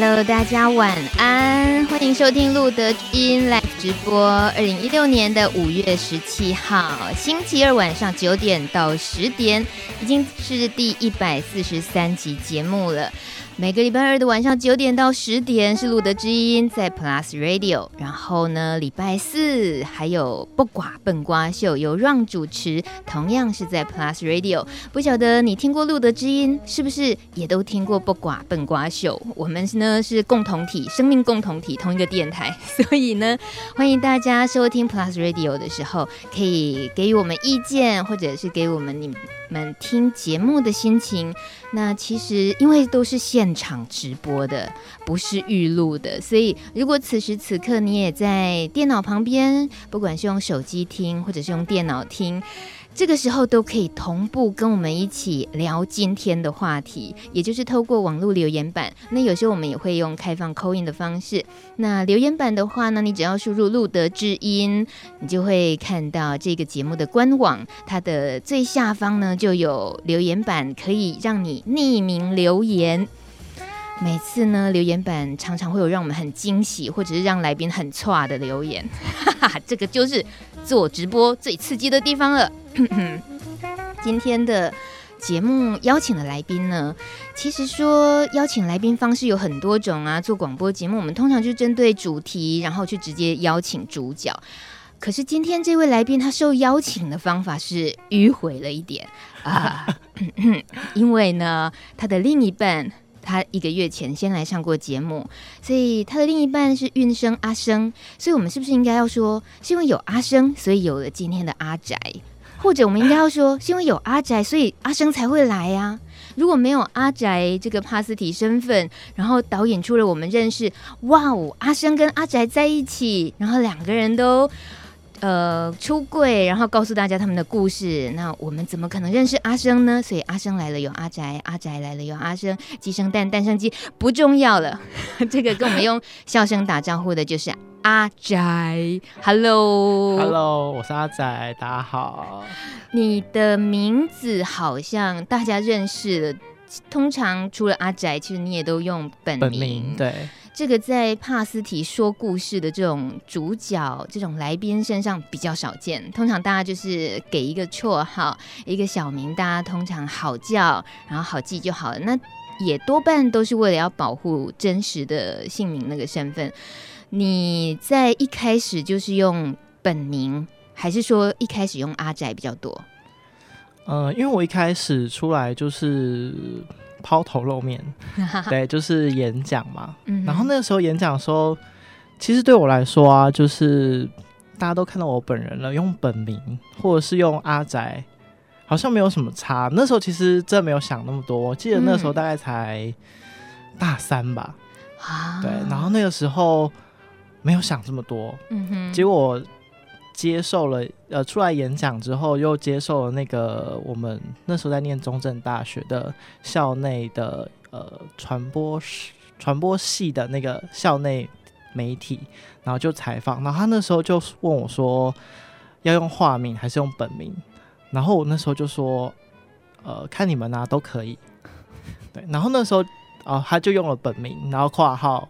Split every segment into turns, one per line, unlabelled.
Hello，大家晚安，欢迎收听路德音 Live 直播。二零一六年的五月十七号，星期二晚上九点到十点，已经是第一百四十三集节目了。每个礼拜二的晚上九点到十点是路德知音在 Plus Radio，然后呢，礼拜四还有不寡笨瓜秀由 Ron 主持，同样是在 Plus Radio。不晓得你听过路德知音，是不是也都听过不寡笨瓜秀？我们呢是共同体，生命共同体，同一个电台，所以呢，欢迎大家收听 Plus Radio 的时候，可以给予我们意见，或者是给我们你们听节目的心情。那其实因为都是现场直播的，不是预录的，所以如果此时此刻你也在电脑旁边，不管是用手机听，或者是用电脑听。这个时候都可以同步跟我们一起聊今天的话题，也就是透过网络留言板。那有时候我们也会用开放扣印的方式。那留言板的话呢，你只要输入“路德之音”，你就会看到这个节目的官网，它的最下方呢就有留言板，可以让你匿名留言。每次呢，留言板常常会有让我们很惊喜，或者是让来宾很剉的留言，哈哈，这个就是做直播最刺激的地方了。今天的节目邀请的来宾呢，其实说邀请来宾方式有很多种啊。做广播节目，我们通常就针对主题，然后去直接邀请主角。可是今天这位来宾，他受邀请的方法是迂回了一点啊，因为呢，他的另一半。他一个月前先来上过节目，所以他的另一半是运生阿生，所以我们是不是应该要说，是因为有阿生，所以有了今天的阿宅？或者我们应该要说，是因为有阿宅，所以阿生才会来呀？如果没有阿宅这个帕斯提身份，然后导演出了我们认识，哇哦，阿生跟阿宅在一起，然后两个人都。呃，出柜，然后告诉大家他们的故事。那我们怎么可能认识阿生呢？所以阿生来了有阿宅，阿宅来了有阿生，鸡生蛋，蛋生鸡，不重要了。这个跟我们用笑声打招呼的就是阿宅。Hello，Hello，
我是阿宅，大家好。
你的名字好像大家认识了，通常除了阿宅，其实你也都用本名，本名
对。
这个在帕斯提说故事的这种主角、这种来宾身上比较少见。通常大家就是给一个绰号、一个小名，大家通常好叫，然后好记就好了。那也多半都是为了要保护真实的姓名那个身份。你在一开始就是用本名，还是说一开始用阿宅比较多？
呃，因为我一开始出来就是。抛头露面，对，就是演讲嘛。然后那个时候演讲的时候，其实对我来说啊，就是大家都看到我本人了，用本名或者是用阿宅，好像没有什么差。那时候其实真没有想那么多，我记得那时候大概才大三吧。对，然后那个时候没有想这么多。结果。接受了呃，出来演讲之后，又接受了那个我们那时候在念中正大学的校内的呃传播传播系的那个校内媒体，然后就采访，然后他那时候就问我说要用化名还是用本名，然后我那时候就说呃看你们啊都可以，对，然后那时候啊、他就用了本名，然后括号。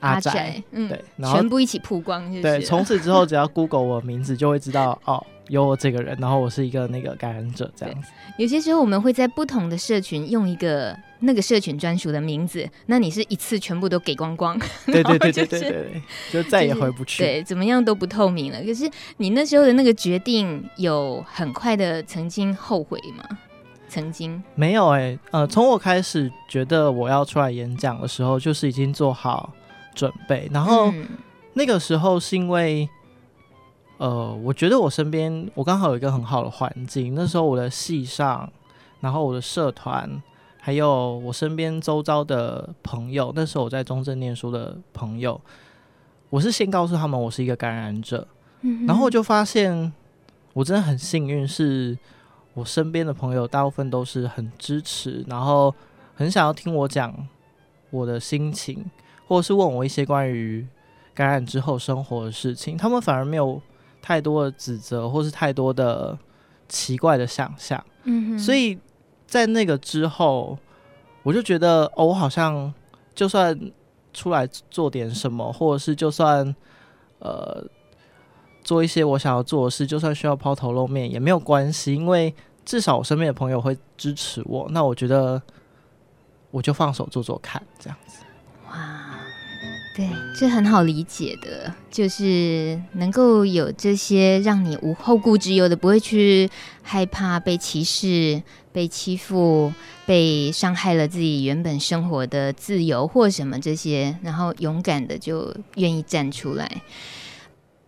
阿宅，嗯，对，然后
全部一起曝光就是，
对，从此之后只要 Google 我名字，就会知道哦，有我这个人，然后我是一个那个感染者这样子。
有些时候我们会在不同的社群用一个那个社群专属的名字，那你是一次全部都给光光，
对对对对对对，就再也回不去，
对，怎么样都不透明了。可是你那时候的那个决定，有很快的曾经后悔吗？曾经
没有哎、欸，呃，从我开始觉得我要出来演讲的时候，就是已经做好。准备，然后、嗯、那个时候是因为，呃，我觉得我身边我刚好有一个很好的环境。那时候我的系上，然后我的社团，还有我身边周遭的朋友，那时候我在中正念书的朋友，我是先告诉他们我是一个感染者，嗯、然后我就发现我真的很幸运，是我身边的朋友大部分都是很支持，然后很想要听我讲我的心情。或者是问我一些关于感染之后生活的事情，他们反而没有太多的指责，或是太多的奇怪的想象。嗯哼，所以在那个之后，我就觉得哦，我好像就算出来做点什么，或者是就算呃做一些我想要做的事，就算需要抛头露面也没有关系，因为至少我身边的朋友会支持我。那我觉得我就放手做做看，这样子。
对，这很好理解的，就是能够有这些让你无后顾之忧的，不会去害怕被歧视。被欺负、被伤害了自己原本生活的自由或什么这些，然后勇敢的就愿意站出来。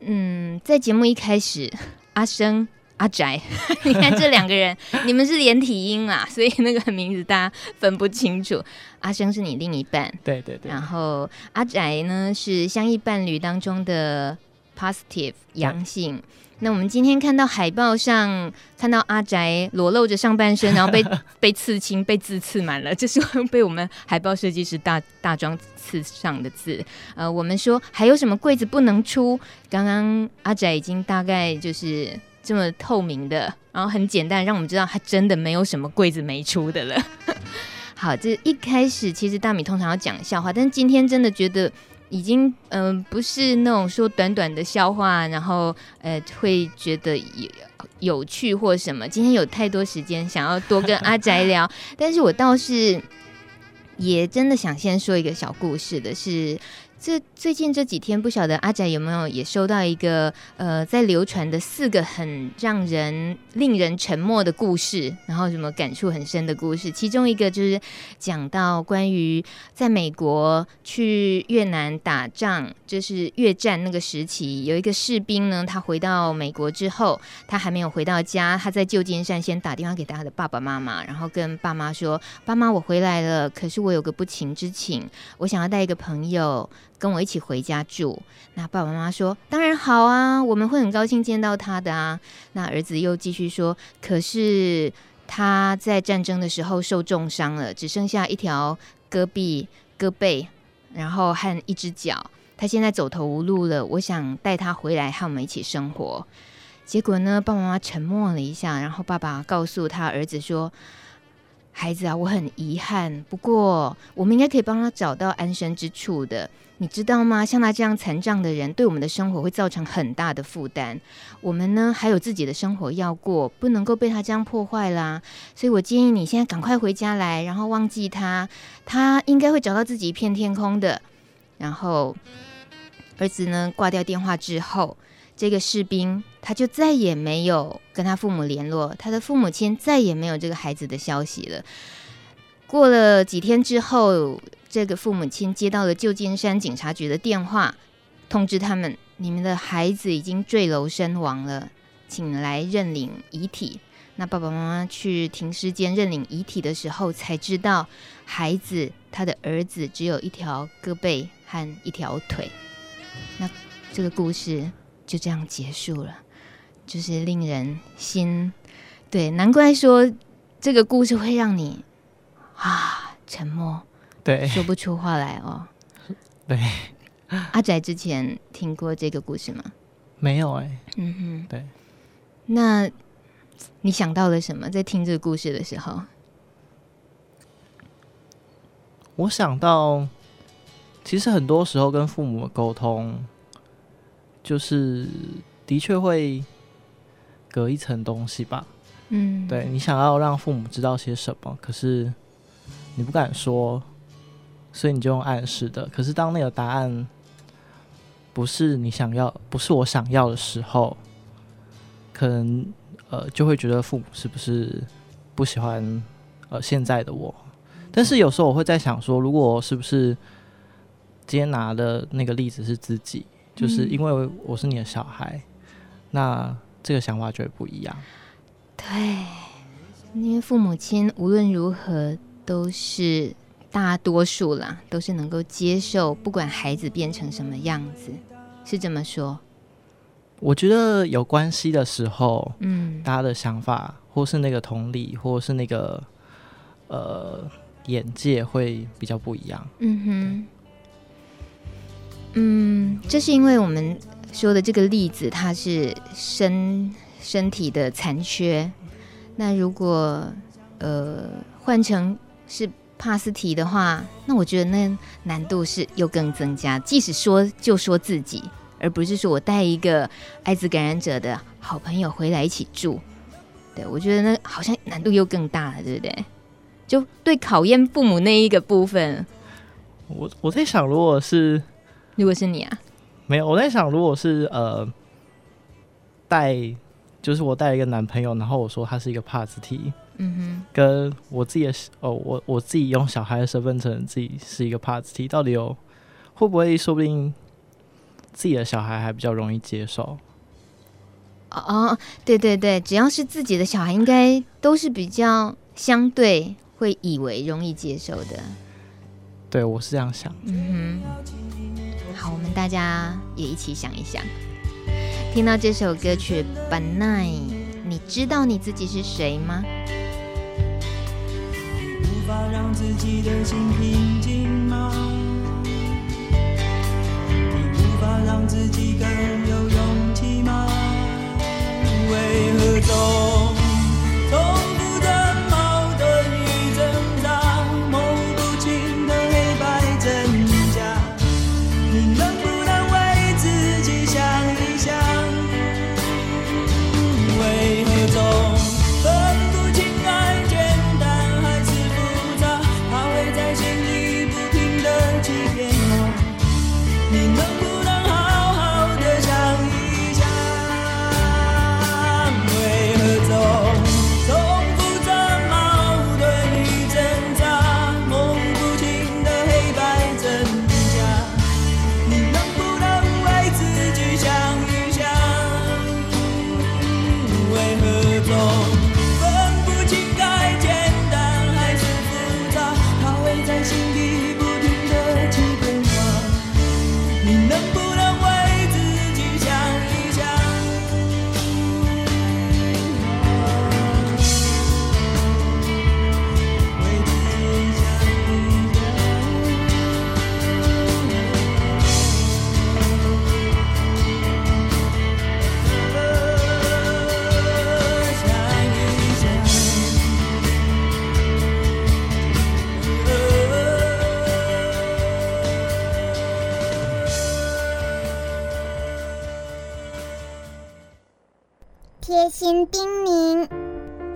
嗯，在节目一开始，阿生、阿宅，你看这两个人，你们是连体婴啊，所以那个名字大家分不清楚。阿生是你另一半，
对对对，
然后阿宅呢是相异伴侣当中的 positive 阳性。那我们今天看到海报上看到阿宅裸露着上半身，然后被 被刺青，被字刺满了，这是被我们海报设计师大大庄刺上的字。呃，我们说还有什么柜子不能出？刚刚阿宅已经大概就是这么透明的，然后很简单，让我们知道他真的没有什么柜子没出的了。好，这一开始其实大米通常要讲笑话，但是今天真的觉得。已经嗯、不是那种说短短的笑话，然后呃会觉得有有趣或什么。今天有太多时间想要多跟阿宅聊，但是我倒是也真的想先说一个小故事的是。这最近这几天，不晓得阿仔有没有也收到一个呃，在流传的四个很让人令人沉默的故事，然后什么感触很深的故事。其中一个就是讲到关于在美国去越南打仗，就是越战那个时期，有一个士兵呢，他回到美国之后，他还没有回到家，他在旧金山先打电话给他的爸爸妈妈，然后跟爸妈说：“爸妈，我回来了，可是我有个不情之请，我想要带一个朋友。”跟我一起回家住，那爸爸妈妈说当然好啊，我们会很高兴见到他的啊。那儿子又继续说，可是他在战争的时候受重伤了，只剩下一条胳臂、胳背，然后和一只脚，他现在走投无路了。我想带他回来和我们一起生活。结果呢，爸爸妈妈沉默了一下，然后爸爸告诉他儿子说。孩子啊，我很遗憾，不过我们应该可以帮他找到安身之处的，你知道吗？像他这样残障的人，对我们的生活会造成很大的负担。我们呢，还有自己的生活要过，不能够被他这样破坏啦。所以我建议你现在赶快回家来，然后忘记他，他应该会找到自己一片天空的。然后儿子呢，挂掉电话之后。这个士兵他就再也没有跟他父母联络，他的父母亲再也没有这个孩子的消息了。过了几天之后，这个父母亲接到了旧金山警察局的电话，通知他们：你们的孩子已经坠楼身亡了，请来认领遗体。那爸爸妈妈去停尸间认领遗体的时候，才知道孩子他的儿子只有一条胳膊和一条腿。那这个故事。就这样结束了，就是令人心，对，难怪说这个故事会让你啊沉默，
对，
说不出话来哦。
对，
阿宅之前听过这个故事吗？
没有哎、欸。
嗯哼，
对。
那你想到了什么？在听这个故事的时候，
我想到，其实很多时候跟父母沟通。就是的确会隔一层东西吧，
嗯，
对，你想要让父母知道些什么，可是你不敢说，所以你就用暗示的。可是当那个答案不是你想要，不是我想要的时候，可能呃就会觉得父母是不是不喜欢呃现在的我？但是有时候我会在想说，如果是不是今天拿的那个例子是自己？就是因为我是你的小孩，嗯、那这个想法就会不一样。
对，因为父母亲无论如何都是大多数啦，都是能够接受，不管孩子变成什么样子，是这么说。
我觉得有关系的时候，
嗯，
大家的想法，或是那个同理，或是那个呃眼界会比较不一样。
嗯哼。嗯，这是因为我们说的这个例子，它是身身体的残缺。那如果呃换成是 pass 题的话，那我觉得那难度是又更增加。即使说就说自己，而不是说我带一个艾滋感染者的好朋友回来一起住，对，我觉得那好像难度又更大了，对不对？就对考验父母那一个部分，
我我在想，如果是
如果是你啊，
没有，我在想，如果是呃带，就是我带一个男朋友，然后我说他是一个 pass 题。嗯哼，跟我自己的哦，我我自己用小孩的身份证，自己是一个 pass 题，到底有会不会说不定自己的小孩还比较容易接受？
哦，对对对，只要是自己的小孩，应该都是比较相对会以为容易接受的。
对，我是这样想。
嗯哼，好，我们大家也一起想一想，听到这首歌曲《But Night》，你知道你自己是谁吗？
无法让自己的心平静吗？你无法让自己更有勇气吗？为何总总？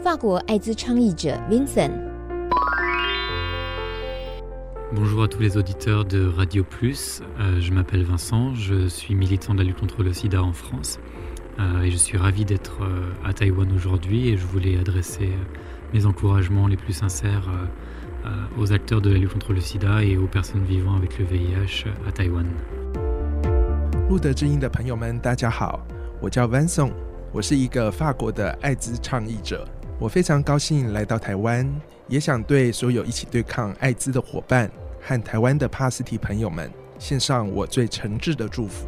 法国艾滋倡议者
Vincent。Bonjour à tous les auditeurs de Radio Plus. Euh, je m'appelle Vincent, je suis militant de la lutte contre le sida en France. Euh, et je suis ravi d'être euh, à Taïwan aujourd'hui et je voulais adresser mes encouragements les plus sincères aux acteurs de la lutte contre le sida et aux personnes vivant avec le VIH à Taïwan.
路德之音的朋友们，大家好，我叫 Vincent。 我是一个法国的艾滋倡议者，我非常高兴来到台湾，也想对所有一起对抗艾滋的伙伴和台湾的帕斯提朋友们献上我最诚挚的祝福。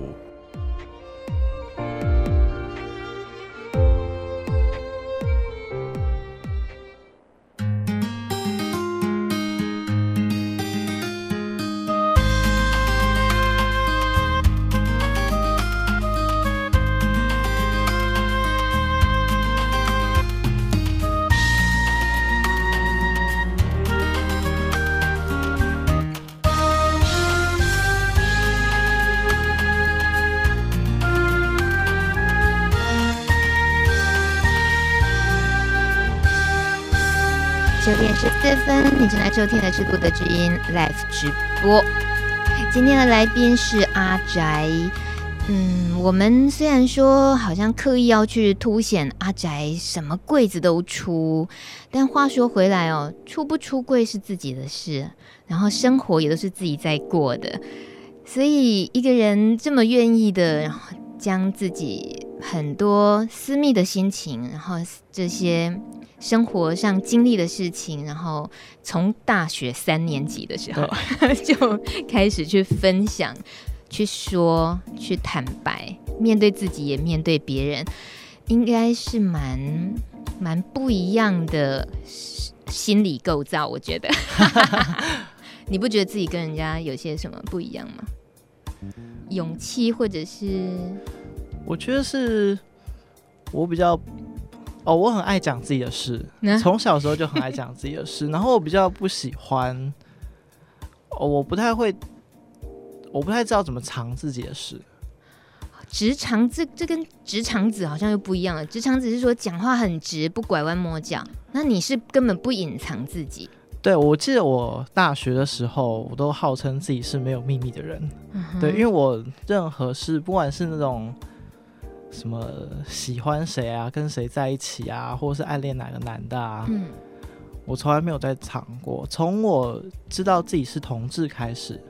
分，你正在收听的是《路德之音》Live 直播。今天的来宾是阿宅。嗯，我们虽然说好像刻意要去凸显阿宅什么柜子都出，但话说回来哦，出不出柜是自己的事，然后生活也都是自己在过的。所以一个人这么愿意的，然后将自己很多私密的心情，然后这些。生活上经历的事情，然后从大学三年级的时候 就开始去分享、去说、去坦白，面对自己也面对别人，应该是蛮蛮不一样的心理构造。我觉得，你不觉得自己跟人家有些什么不一样吗？勇气，或者是？
我觉得是我比较。哦，我很爱讲自己的事，从、嗯、小时候就很爱讲自己的事。然后我比较不喜欢，哦，我不太会，我不太知道怎么藏自己的事。
直肠子这跟直肠子好像又不一样了。直肠子是说讲话很直，不拐弯抹角。那你是根本不隐藏自己。
对，我记得我大学的时候，我都号称自己是没有秘密的人。嗯、对，因为我任何事，不管是那种什么喜欢谁啊，跟谁在一起啊，或者是暗恋哪个男的啊，嗯、我从来没有在藏过。从我知道自己是同志开始。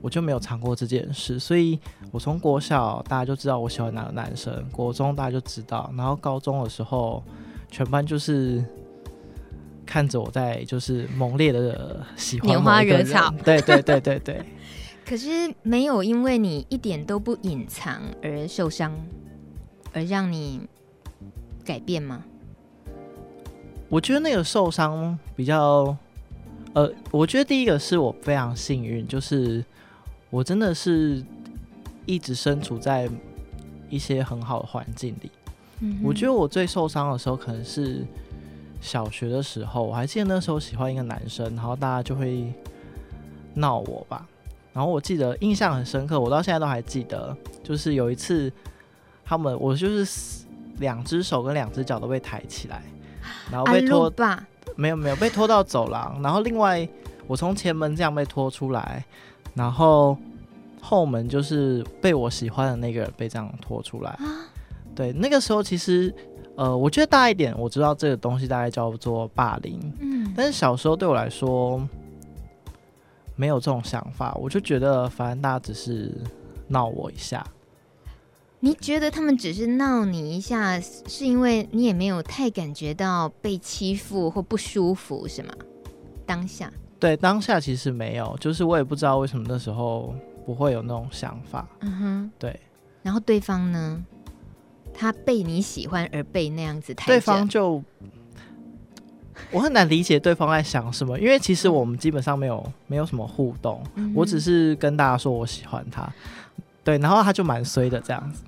我就没有藏过这件事，所以我从国小大家就知道我喜欢哪个男生，国中大家就知道，然后高中的时候，全班就是看着我在就是猛烈的喜欢，
拈花惹草，
对对对对对。
可是没有因为你一点都不隐藏而受伤，而让你改变吗？
我觉得那个受伤比较，呃，我觉得第一个是我非常幸运，就是。我真的是一直身处在一些很好的环境里。嗯。我觉得我最受伤的时候可能是小学的时候，我还记得那时候喜欢一个男生，然后大家就会闹我吧。然后我记得印象很深刻，我到现在都还记得，就是有一次他们我就是两只手跟两只脚都被抬起来，然后被拖，没有没有被拖到走廊，然后另外我从前门这样被拖出来。然后后门就是被我喜欢的那个人被这样拖出来。啊、对，那个时候其实，呃，我觉得大一点，我知道这个东西大概叫做霸凌。嗯，但是小时候对我来说没有这种想法，我就觉得反正大家只是闹我一下。
你觉得他们只是闹你一下，是因为你也没有太感觉到被欺负或不舒服，是吗？当下。
对，当下其实没有，就是我也不知道为什么那时候不会有那种想法。嗯哼，对。
然后对方呢，他被你喜欢而被那样子抬，
对方就我很难理解对方在想什么，因为其实我们基本上没有没有什么互动，嗯、我只是跟大家说我喜欢他。对，然后他就蛮衰的这样子。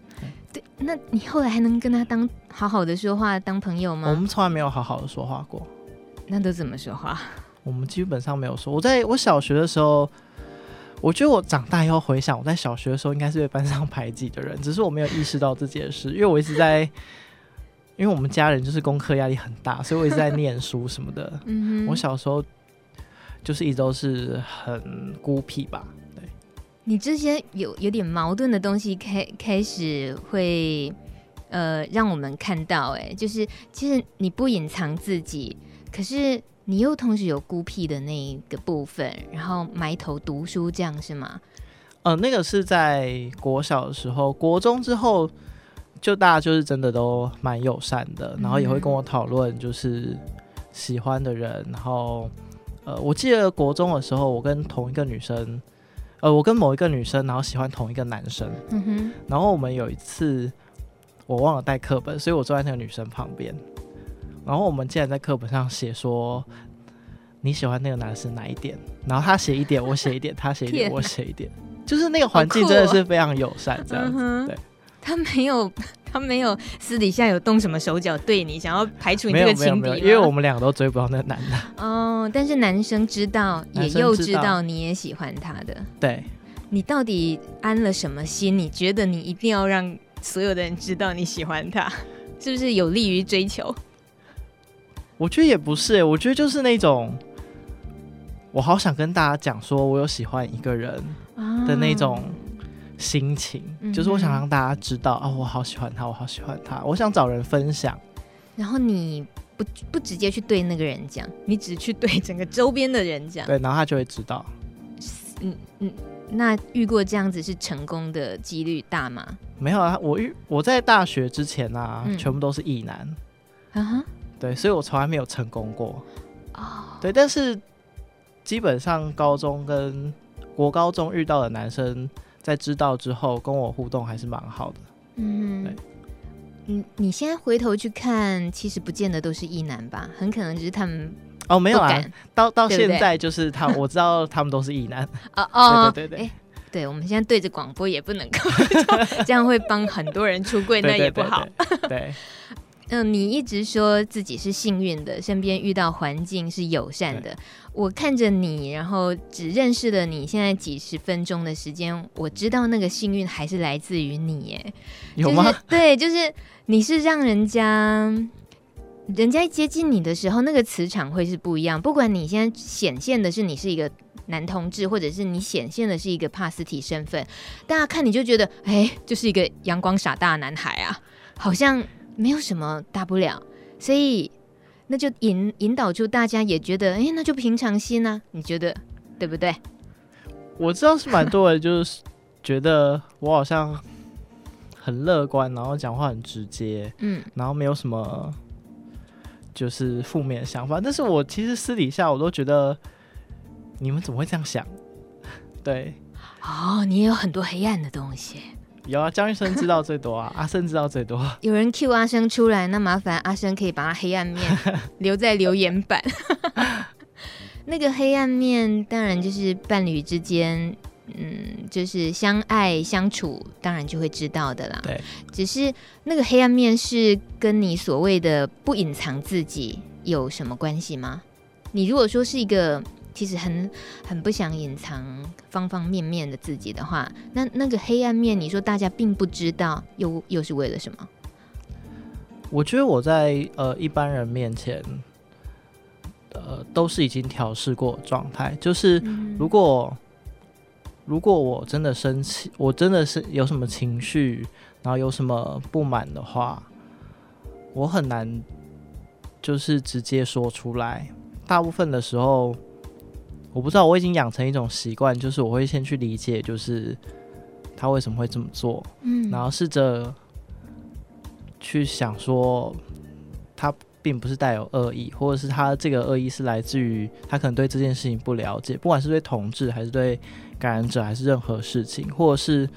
对，那你后来还能跟他当好好的说话当朋友吗？
我们从来没有好好的说话过。
那都怎么说话？
我们基本上没有说。我在我小学的时候，我觉得我长大以后回想，我在小学的时候应该是被班上排挤的人，只是我没有意识到这件事，因为我一直在，因为我们家人就是功课压力很大，所以我一直在念书什么的。嗯哼，我小时候就是一直都是很孤僻吧。
你这些有有点矛盾的东西开开始会呃让我们看到，哎，就是其实你不隐藏自己，可是。你又同时有孤僻的那一个部分，然后埋头读书，这样是吗？
呃，那个是在国小的时候，国中之后就大家就是真的都蛮友善的，然后也会跟我讨论就是喜欢的人，然后呃，我记得国中的时候，我跟同一个女生，呃，我跟某一个女生，然后喜欢同一个男生，嗯哼，然后我们有一次我忘了带课本，所以我坐在那个女生旁边。然后我们竟然在课本上写说你喜欢那个男生哪一点？然后他写一点，我写一点，他写一点，我写一点，就是那个环境真的是非常友善，这样子。对，
他没有，他没有私底下有动什么手脚对你，想要排除你这个情敌，
因为我们两个都追不到那个男的。
哦，但是男生知道，也又知道你也喜欢他的。
对，
你到底安了什么心？你觉得你一定要让所有的人知道你喜欢他，是不是有利于追求？
我觉得也不是、欸，我觉得就是那种，我好想跟大家讲，说我有喜欢一个人的那种心情，啊、就是我想让大家知道啊、哦，我好喜欢他，我好喜欢他，我想找人分享。
然后你不不直接去对那个人讲，你只去对整个周边的人讲，
对，然后他就会知道。
嗯嗯，那遇过这样子是成功的几率大吗？
没有啊，我遇我在大学之前啊，嗯、全部都是异男。啊哈。对，所以我从来没有成功过。Oh. 对，但是基本上高中跟国高中遇到的男生，在知道之后跟我互动还是蛮好的。嗯，对。
嗯，你现在回头去看，其实不见得都是异男吧？很可能只是他们
哦，没有啊。到到现在就是他，我知道他们都是异男。
哦哦，对对对。对，我们现在对着广播也不能够，这样会帮很多人出柜，那也不好。
对。
嗯，你一直说自己是幸运的，身边遇到环境是友善的。我看着你，然后只认识了你现在几十分钟的时间，我知道那个幸运还是来自于你，耶。
有吗？
就是，对，就是你是让人家，人家接近你的时候，那个磁场会是不一样。不管你现在显现的是你是一个男同志，或者是你显现的是一个帕斯提身份，大家看你就觉得，哎，就是一个阳光傻大男孩啊，好像。没有什么大不了，所以那就引引导出大家也觉得，哎，那就平常心啊，你觉得对不对？
我知道是蛮多人就是觉得我好像很乐观，然后讲话很直接，嗯，然后没有什么就是负面的想法。但是我其实私底下我都觉得，你们怎么会这样想？对，
哦，你也有很多黑暗的东西。
有啊，江医生知道最多啊，阿生知道最多。
有人 cue 阿生出来，那麻烦阿生可以把他黑暗面 留在留言板。那个黑暗面当然就是伴侣之间，嗯，就是相爱相处，当然就会知道的啦。
对，
只是那个黑暗面是跟你所谓的不隐藏自己有什么关系吗？你如果说是一个。其实很很不想隐藏方方面面的自己的话，那那个黑暗面，你说大家并不知道，又又是为了什么？
我觉得我在呃一般人面前，呃都是已经调试过状态。就是如果、嗯、如果我真的生气，我真的是有什么情绪，然后有什么不满的话，我很难就是直接说出来。大部分的时候。我不知道，我已经养成一种习惯，就是我会先去理解，就是他为什么会这么做，嗯，然后试着去想说，他并不是带有恶意，或者是他这个恶意是来自于他可能对这件事情不了解，不管是对同志还是对感染者，还是任何事情，或者是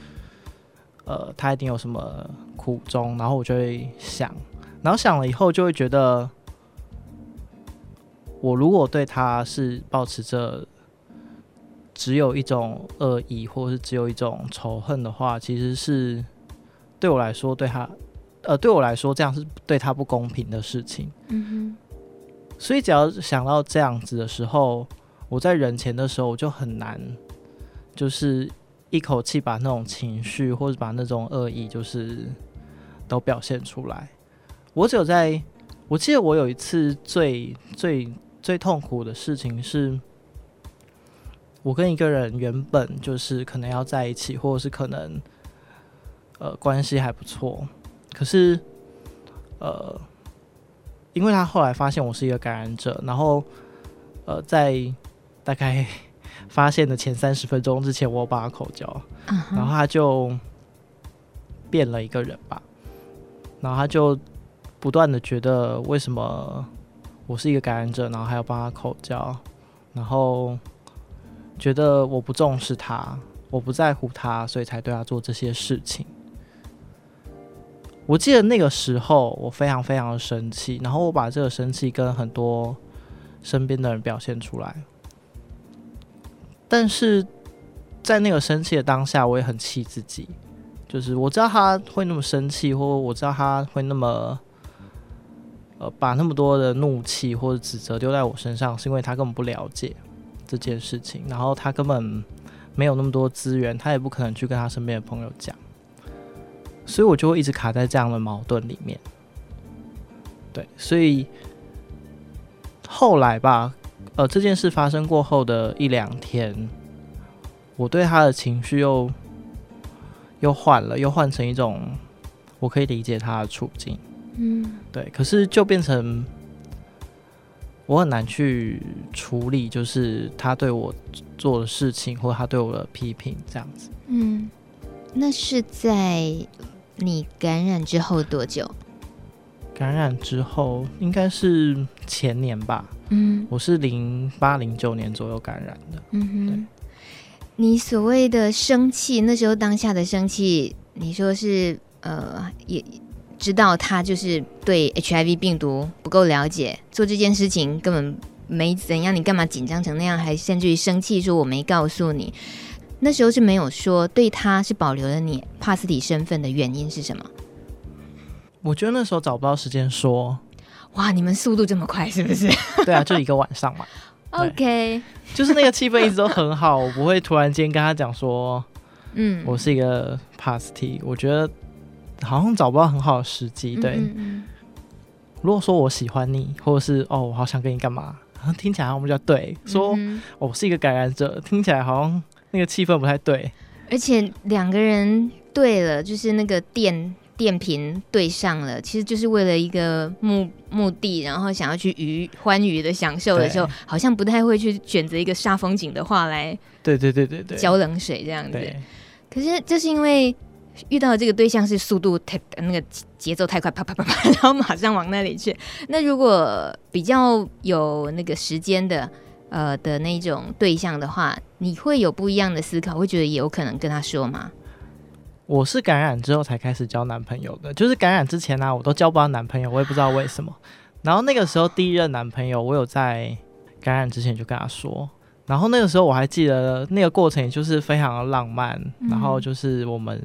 呃，他一定有什么苦衷，然后我就会想，然后想了以后就会觉得。我如果对他是保持着只有一种恶意，或者是只有一种仇恨的话，其实是对我来说，对他，呃，对我来说，这样是对他不公平的事情。嗯哼。所以只要想到这样子的时候，我在人前的时候，我就很难，就是一口气把那种情绪，或者把那种恶意，就是都表现出来。我只有在，我记得我有一次最最。最痛苦的事情是，我跟一个人原本就是可能要在一起，或者是可能呃关系还不错，可是呃，因为他后来发现我是一个感染者，然后呃在大概 发现的前三十分钟之前，我帮他口交，uh huh. 然后他就变了一个人吧，然后他就不断的觉得为什么。我是一个感染者，然后还要帮他口交，然后觉得我不重视他，我不在乎他，所以才对他做这些事情。我记得那个时候，我非常非常的生气，然后我把这个生气跟很多身边的人表现出来。但是在那个生气的当下，我也很气自己，就是我知道他会那么生气，或我知道他会那么。呃，把那么多的怒气或者指责丢在我身上，是因为他根本不了解这件事情，然后他根本没有那么多资源，他也不可能去跟他身边的朋友讲，所以我就会一直卡在这样的矛盾里面。对，所以后来吧，呃，这件事发生过后的一两天，我对他的情绪又又换了，又换成一种我可以理解他的处境。嗯，对，可是就变成我很难去处理，就是他对我做的事情，或他对我的批评这样子。
嗯，那是在你感染之后多久？
感染之后应该是前年吧。嗯，我是零八零九年左右感染的。嗯哼，对。
你所谓的生气，那时候当下的生气，你说是呃也。知道他就是对 HIV 病毒不够了解，做这件事情根本没怎样，你干嘛紧张成那样，还甚至于生气说我没告诉你。那时候是没有说对他是保留了你帕斯蒂身份的原因是什么？
我觉得那时候找不到时间说。
哇，你们速度这么快，是不是？
对啊，就一个晚上嘛。
OK，
就是那个气氛一直都很好，我不会突然间跟他讲说，嗯，我是一个 pass T。我觉得好像找不到很好的时机。对，嗯嗯嗯，如果说我喜欢你，或者是哦，我好想跟你干嘛，听起来我们就对。说、嗯、我是一个感染者，听起来好像那个气氛不太对。
而且两个人对了，就是那个电。电瓶对上了，其实就是为了一个目目的，然后想要去愉欢愉的享受的时候，好像不太会去选择一个煞风景的话来，
对对对对对，浇
冷水这样子。可是就是因为遇到的这个对象是速度太那个节奏太快，啪啪啪啪，然后马上往那里去。那如果比较有那个时间的呃的那种对象的话，你会有不一样的思考，会觉得也有可能跟他说吗？
我是感染之后才开始交男朋友的，就是感染之前呢、我都交不到男朋友，我也不知道为什么。然后那个时候第一任男朋友，我有在感染之前就跟他说，然后那个时候我还记得那个过程，也就是非常的浪漫。然后就是我们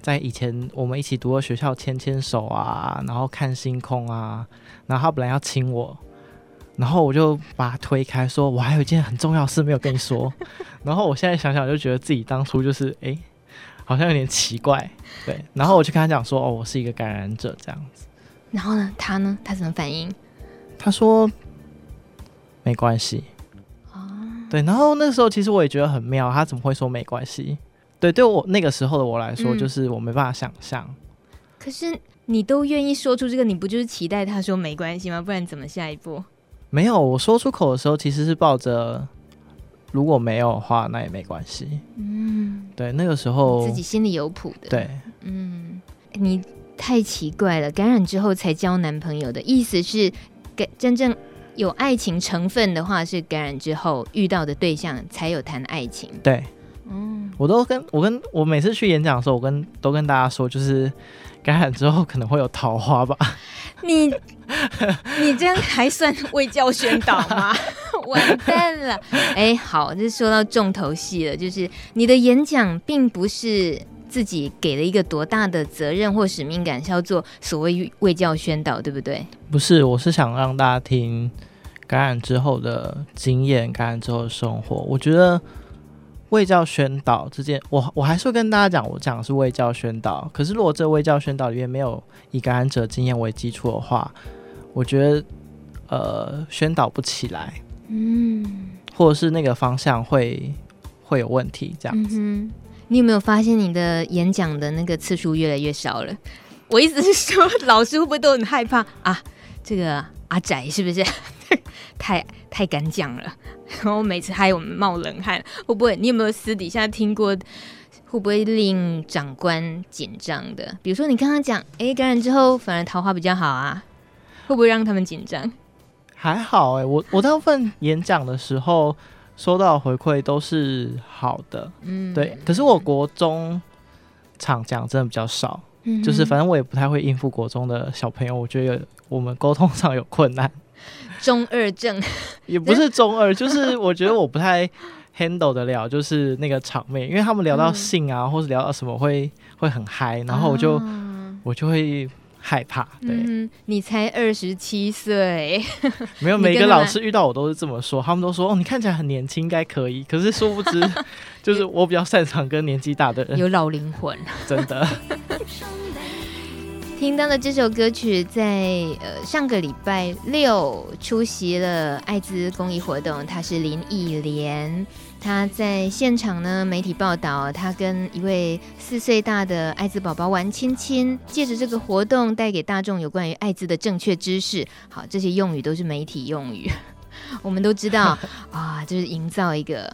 在以前我们一起读的学校牵牵手啊，然后看星空啊。然后他本来要亲我，然后我就把他推开，说我还有一件很重要的事没有跟你说。然后我现在想想，就觉得自己当初就是哎。欸好像有点奇怪，对。然后我就跟他讲说：“哦，我是一个感染者，这样子。”
然后呢，他呢，他怎么反应？
他说：“没关系。”哦，对。然后那时候其实我也觉得很妙，他怎么会说没关系？对，对我那个时候的我来说，就是我没办法想象。嗯。
可是你都愿意说出这个，你不就是期待他说没关系吗？不然怎么下一步？
没有，我说出口的时候其实是抱着。如果没有的话，那也没关系。嗯，对，那个时候
自己心里有谱的。
对，
嗯，你太奇怪了，感染之后才交男朋友的意思是，感真正有爱情成分的话，是感染之后遇到的对象才有谈爱情。
对，嗯，我都跟我跟我每次去演讲的时候，我跟都跟大家说，就是感染之后可能会有桃花吧。
你你这样还算为教宣导吗？完蛋了！哎，好，这说到重头戏了，就是你的演讲并不是自己给了一个多大的责任或使命感，是要做所谓卫教宣导，对不对？
不是，我是想让大家听感染之后的经验，感染之后的生活。我觉得卫教宣导这件，我我还是会跟大家讲，我讲的是卫教宣导。可是如果这卫教宣导里面没有以感染者经验为基础的话，我觉得呃宣导不起来。嗯，或者是那个方向会会有问题，这样子。嗯。
你有没有发现你的演讲的那个次数越来越少了？我意思是说，老师会不会都很害怕啊？这个阿宅是不是 太太敢讲了？然后每次害我们冒冷汗，会不会？你有没有私底下听过？会不会令长官紧张的？比如说你刚刚讲，哎，感染之后反而桃花比较好啊，会不会让他们紧张？
还好哎、欸，我我大部分演讲的时候收到回馈都是好的，嗯，对。可是我国中场讲真的比较少，嗯，就是反正我也不太会应付国中的小朋友，我觉得我们沟通上有困难。
中二症
也不是中二，就是我觉得我不太 handle 得了，就是那个场面，因为他们聊到性啊，嗯、或者聊到什么会会很嗨，然后我就、啊、我就会。害怕，对，嗯、
你才二十七岁，
没有每个老师遇到我都是这么说，他们都说哦，你看起来很年轻，应该可以。可是殊不知，就是我比较擅长跟年纪大的人，
有老灵魂，
真的。
听到的这首歌曲在，在呃上个礼拜六出席了艾滋公益活动，他是林忆莲。他在现场呢，媒体报道他跟一位四岁大的艾滋宝宝玩亲亲，借着这个活动带给大众有关于艾滋的正确知识。好，这些用语都是媒体用语，我们都知道啊，就是营造一个。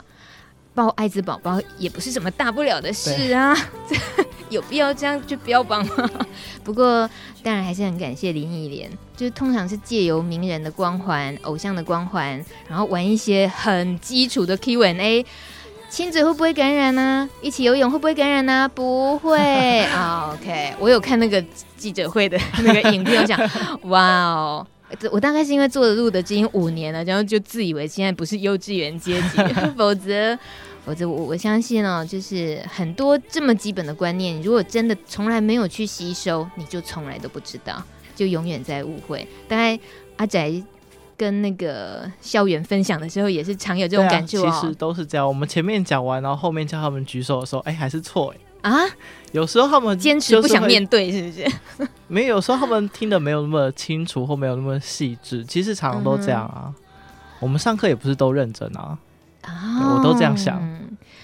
抱艾滋宝宝也不是什么大不了的事啊，有必要这样去标榜吗？不过当然还是很感谢林忆莲，就是通常是借由名人的光环、偶像的光环，然后玩一些很基础的 Q&A，亲嘴会不会感染呢、啊？一起游泳会不会感染呢、啊？不会 啊。oh, OK，我有看那个记者会的那个影片，我讲哇哦，我大概是因为做了路德之音五年了，然后就自以为现在不是幼稚园阶级，否则。否则我我相信哦，就是很多这么基本的观念，如果真的从来没有去吸收，你就从来都不知道，就永远在误会。大概阿宅跟那个校园分享的时候，也是常有这种感觉、哦啊。
其实都是这样。我们前面讲完，然后后面叫他们举手的时候，哎，还是错哎
啊！
有时候他们
坚持不想面对，是不是？
没有，有时候他们听的没有那么清楚，或没有那么细致。其实常常都这样啊。嗯、我们上课也不是都认真啊。啊，我都这样想。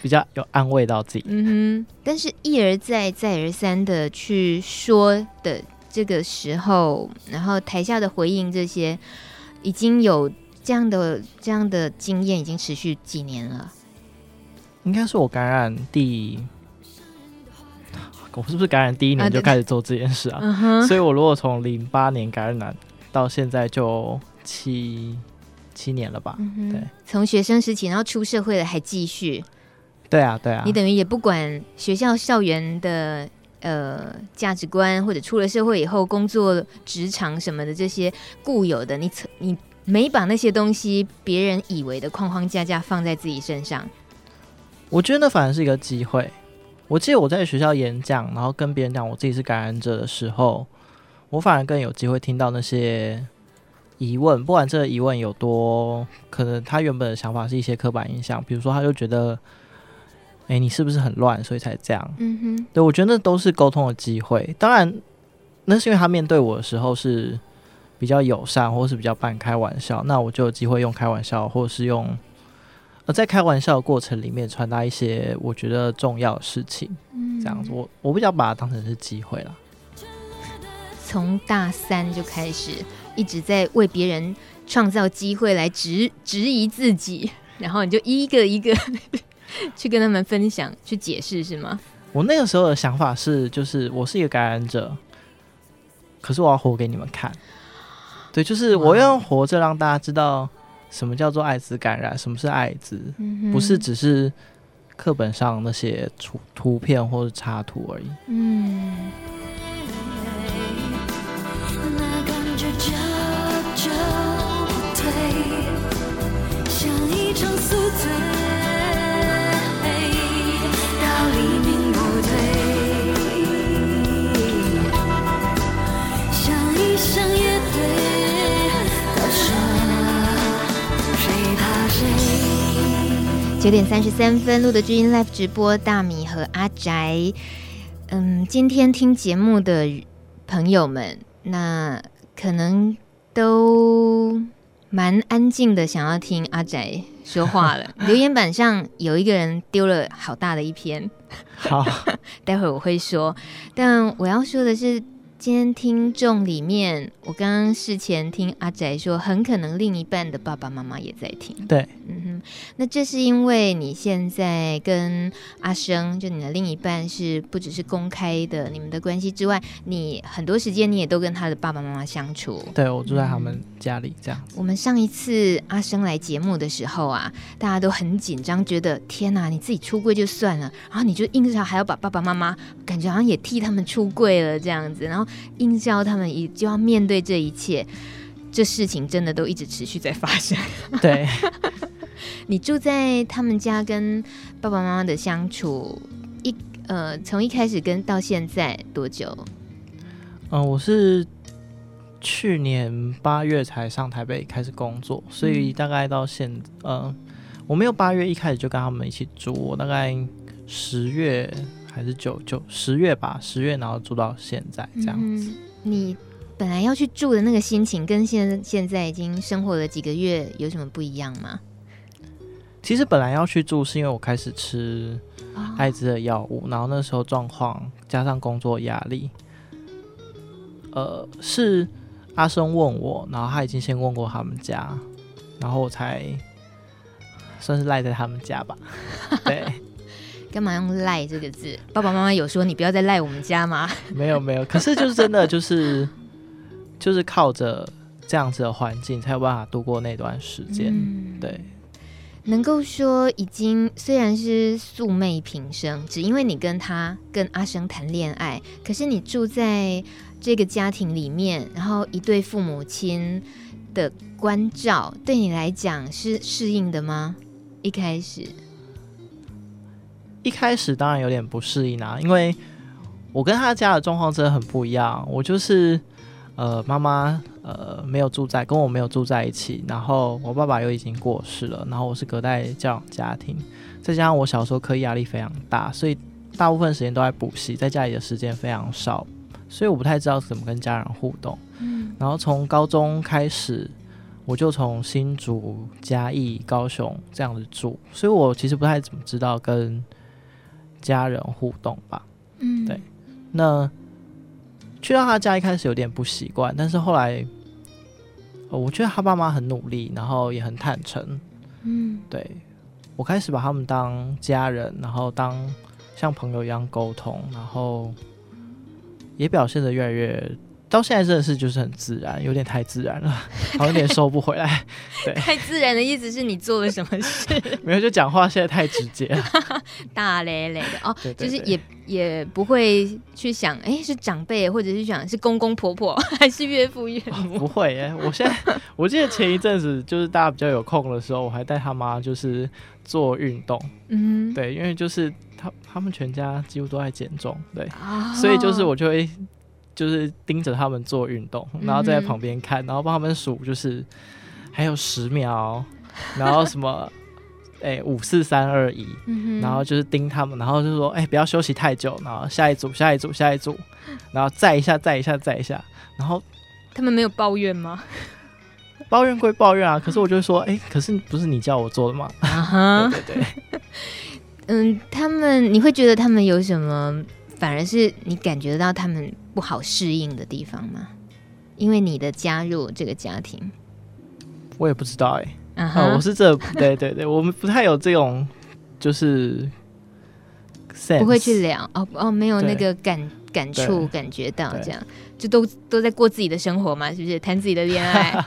比较有安慰到自己，
嗯哼。但是，一而再、再而三的去说的这个时候，然后台下的回应，这些已经有这样的这样的经验，已经持续几年了。
应该是我感染第，我是不是感染第一年就开始做这件事啊？所以，我如果从零八年感染到现在，就七七年了吧？嗯、对，
从学生时期，然后出社会了，还继续。
对啊，对啊，
你等于也不管学校校园的呃价值观，或者出了社会以后工作职场什么的这些固有的，你你没把那些东西别人以为的框框架架放在自己身上。
我觉得那反而是一个机会。我记得我在学校演讲，然后跟别人讲我自己是感染者的时候，我反而更有机会听到那些疑问，不管这个疑问有多可能，他原本的想法是一些刻板印象，比如说他就觉得。哎，你是不是很乱，所以才这样？嗯哼，对，我觉得那都是沟通的机会。当然，那是因为他面对我的时候是比较友善，或是比较半开玩笑，那我就有机会用开玩笑，或是用呃在开玩笑的过程里面传达一些我觉得重要的事情。嗯，这样子，我我比较把它当成是机会了。
从大三就开始一直在为别人创造机会来质质疑自己，然后你就一个一个。去跟他们分享，去解释是吗？
我那个时候的想法是，就是我是一个感染者，可是我要活给你们看。对，就是我要活着，让大家知道什么叫做艾滋感染，什么是艾滋，不是只是课本上那些图图片或者插图而已。嗯。
九点三十三分，录的知音 Live 直播，大米和阿宅。嗯，今天听节目的朋友们，那可能都蛮安静的，想要听阿宅说话了。留言板上有一个人丢了好大的一篇，
好，
待会儿我会说。但我要说的是。今天听众里面，我刚刚事前听阿宅说，很可能另一半的爸爸妈妈也在听。
对，
嗯哼，那这是因为你现在跟阿生，就你的另一半是不只是公开的你们的关系之外，你很多时间你也都跟他的爸爸妈妈相处。
对，我住在他们家里这样。
我们上一次阿生来节目的时候啊，大家都很紧张，觉得天哪，你自己出柜就算了，然后你就硬是还要把爸爸妈妈，感觉好像也替他们出柜了这样子，然后。应教他们，一就要面对这一切，这事情真的都一直持续在发生。
对，
你住在他们家，跟爸爸妈妈的相处，一呃，从一开始跟到现在多久？
嗯、呃，我是去年八月才上台北开始工作，所以大概到现，嗯、呃，我没有八月一开始就跟他们一起住，我大概十月。还是九九十月吧，十月然后住到现在这样子。嗯，
你本来要去住的那个心情，跟现在现在已经生活了几个月有什么不一样吗？
其实本来要去住，是因为我开始吃艾滋的药物，哦，然后那时候状况加上工作压力，呃，是阿生问我，然后他已经先问过他们家，然后我才算是赖在他们家吧，对。
干嘛用赖这个字？爸爸妈妈有说你不要再赖我们家吗？
没有没有，可是就是真的就是就是靠着这样子的环境才有办法度过那段时间。嗯、对，
能够说已经虽然是素昧平生，只因为你跟他跟阿生谈恋爱，可是你住在这个家庭里面，然后一对父母亲的关照，对你来讲是适应的吗？一开始。
一开始当然有点不适应啊，因为我跟他家的状况真的很不一样。我就是呃，妈妈呃没有住在跟我没有住在一起，然后我爸爸又已经过世了，然后我是隔代教养家庭，再加上我小时候课业压力非常大，所以大部分时间都在补习，在家里的时间非常少，所以我不太知道怎么跟家人互动。嗯，然后从高中开始。我就从新竹、嘉义、高雄这样子住，所以我其实不太怎么知道跟家人互动吧。嗯，对。那去到他家一开始有点不习惯，但是后来，我觉得他爸妈很努力，然后也很坦诚。嗯，对。我开始把他们当家人，然后当像朋友一样沟通，然后也表现得越来越。到现在真的是就是很自然，有点太自然了，好像有点收不回来。对，
太自然的意思是你做了什么事？
没有，就讲话现在太直接了，
大咧咧的哦，
对对对，
就是也也不会去想，哎、欸，是长辈，或者是想是公公婆婆，还是岳父岳母？
哦、不会耶，我现在我记得前一阵子就是大家比较有空的时候，我还带他妈就是做运动，嗯，对，因为就是他他们全家几乎都在减重，对，哦、所以就是我就会。就是盯着他们做运动，然后在旁边看，然后帮他们数，就是还有十秒，然后什么，哎，五四三二一，然后就是盯他们，然后就说，哎、欸，不要休息太久，然后下一组，下一组，下一组，然后再一下，再一下，再一下，然后
他们没有抱怨吗？
抱怨归抱怨啊，可是我就说，哎、欸，可是不是你叫我做的吗？啊哈，对对对，
嗯，他们你会觉得他们有什么？反而是你感觉到他们不好适应的地方吗？因为你的加入这个家庭，
我也不知道哎、欸。啊、uh 我是这，对对对，我们不太有这种，就是
不会去聊。哦哦，没有那个感感触感觉到这样，就都都在过自己的生活嘛，是不是？谈自己的恋爱，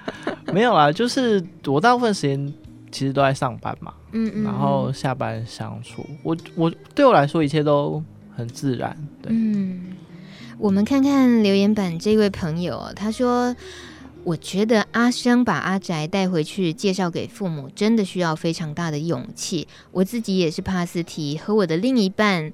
没有啊，就是我大部分时间其实都在上班嘛，嗯嗯，然后下班相处，我我对我来说一切都。很自然，对。嗯，
我们看看留言板这位朋友，他说：“我觉得阿生把阿宅带回去介绍给父母，真的需要非常大的勇气。我自己也是帕斯提，和我的另一半，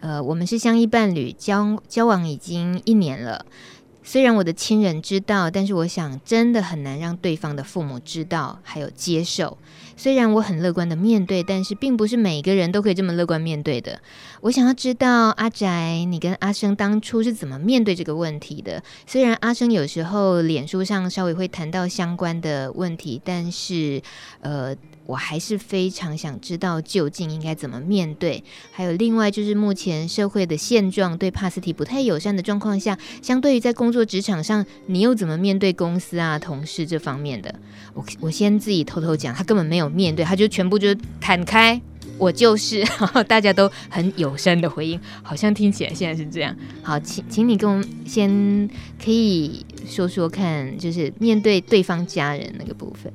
呃，我们是相依伴侣，交交往已经一年了。”虽然我的亲人知道，但是我想真的很难让对方的父母知道，还有接受。虽然我很乐观的面对，但是并不是每个人都可以这么乐观面对的。我想要知道阿宅，你跟阿生当初是怎么面对这个问题的？虽然阿生有时候脸书上稍微会谈到相关的问题，但是呃。我还是非常想知道究竟应该怎么面对。还有另外就是目前社会的现状对帕斯提不太友善的状况下，相对于在工作职场上，你又怎么面对公司啊、同事这方面的？我我先自己偷偷讲，他根本没有面对，他就全部就坦开，我就是，大家都很友善的回应，好像听起来现在是这样。好，请请你跟我们先可以说说看，就是面对对方家人那个部分。